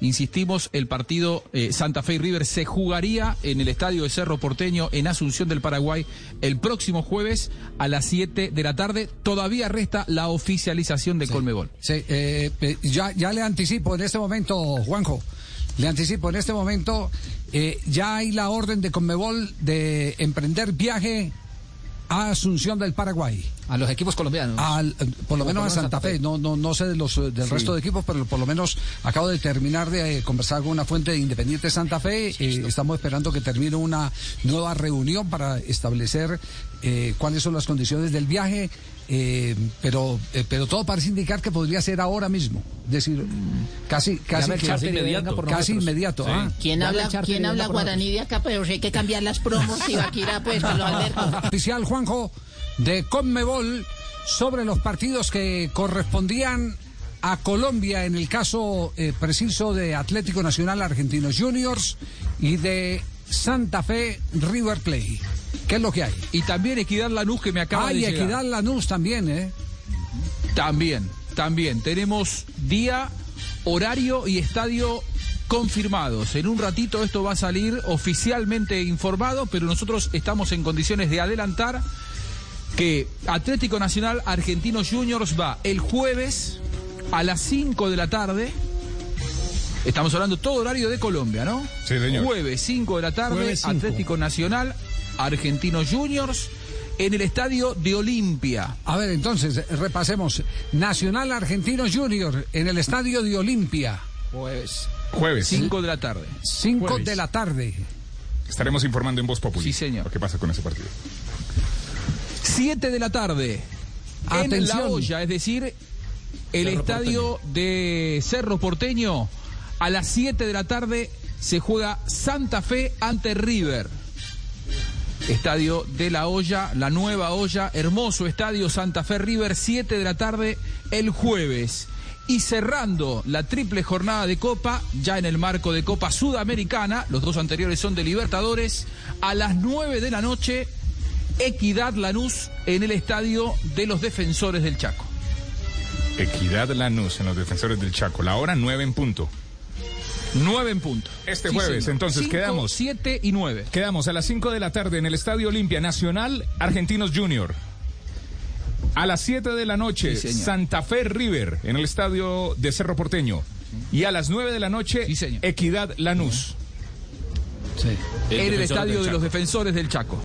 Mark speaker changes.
Speaker 1: Insistimos, el partido eh, Santa Fe y River se jugaría en el estadio de Cerro Porteño en Asunción del Paraguay el próximo jueves a las 7 de la tarde. Todavía resta la oficialización de Colmebol.
Speaker 2: Sí, eh, eh, ya, ya le anticipo en este momento, Juanjo. Le anticipo en este momento, eh, ya hay la orden de Conmebol de emprender viaje a Asunción del Paraguay.
Speaker 3: A los equipos colombianos.
Speaker 2: Al, eh, por lo menos a Santa Fe. No, no, no sé de los, eh, del resto de equipos, pero por lo menos acabo de terminar de eh, conversar con una fuente de Independiente Santa Fe. Eh, estamos esperando que termine una nueva reunión para establecer eh, cuáles son las condiciones del viaje. eh, pero, pero todo parece indicar que podría ser ahora mismo. Es decir, casi, casi, que-
Speaker 3: venga por
Speaker 2: casi inmediato.
Speaker 3: Sí.
Speaker 2: ah.
Speaker 4: ¿Quién habla, ¿quién habla guaraní de acá? Pero si hay que cambiar las promos y Vaquira, pues, con los Alberto.
Speaker 2: oficial Juanjo de Conmebol sobre los partidos que correspondían a Colombia en el caso eh, preciso de Atlético Nacional Argentinos Juniors y de Santa Fe River Plate. ¿Qué es lo que hay?
Speaker 1: Y también Equidad Lanús que me acaba
Speaker 2: Hay
Speaker 1: de llegar.
Speaker 2: Equidad Lanús también, ¿eh?
Speaker 1: También, también. Tenemos día, horario y estadio confirmados. En un ratito esto va a salir oficialmente informado, pero nosotros estamos en condiciones de adelantar que Atlético Nacional Argentinos Juniors va el jueves a las 5 de la tarde. Estamos hablando todo horario de Colombia, ¿no?
Speaker 5: Sí, señor.
Speaker 1: Jueves 5 de la tarde. Atlético Nacional Argentinos Juniors en el estadio de Olimpia.
Speaker 2: A ver, entonces, repasemos. Nacional Argentinos Juniors en el estadio de Olimpia.
Speaker 3: Jueves.
Speaker 5: Jueves.
Speaker 1: 5 de la tarde.
Speaker 2: 5
Speaker 5: Jueves.
Speaker 2: de la tarde.
Speaker 5: Estaremos informando en Voz Populi.
Speaker 1: Sí, señor.
Speaker 5: Lo que pasa con ese partido.
Speaker 1: 7 de la tarde. En
Speaker 2: Atención.
Speaker 1: La Olla, es decir, el
Speaker 3: Cerro
Speaker 1: estadio de Cerro Porteño. A las 7 de la tarde se juega Santa Fe ante River. Estadio de la Olla, la nueva olla, hermoso estadio Santa Fe River, 7 de la tarde el jueves. Y cerrando la triple jornada de Copa, ya en el marco de Copa Sudamericana, los dos anteriores son de Libertadores, a las 9 de la noche, Equidad Lanús en el estadio de los defensores del Chaco.
Speaker 5: Equidad Lanús en los defensores del Chaco. La hora 9 en punto.
Speaker 1: 9 en punto.
Speaker 5: Este jueves, entonces, quedamos.
Speaker 1: 7 y 9.
Speaker 5: Quedamos a las 5 de la tarde en el Estadio Olimpia Nacional Argentinos Junior. A las 7 de la noche,
Speaker 1: Sí.
Speaker 5: Santa Fe River en el Estadio de Cerro Porteño. Y a las 9 de la noche,
Speaker 1: Sí.
Speaker 5: Equidad Lanús.
Speaker 1: En el estadio de los defensores del Chaco.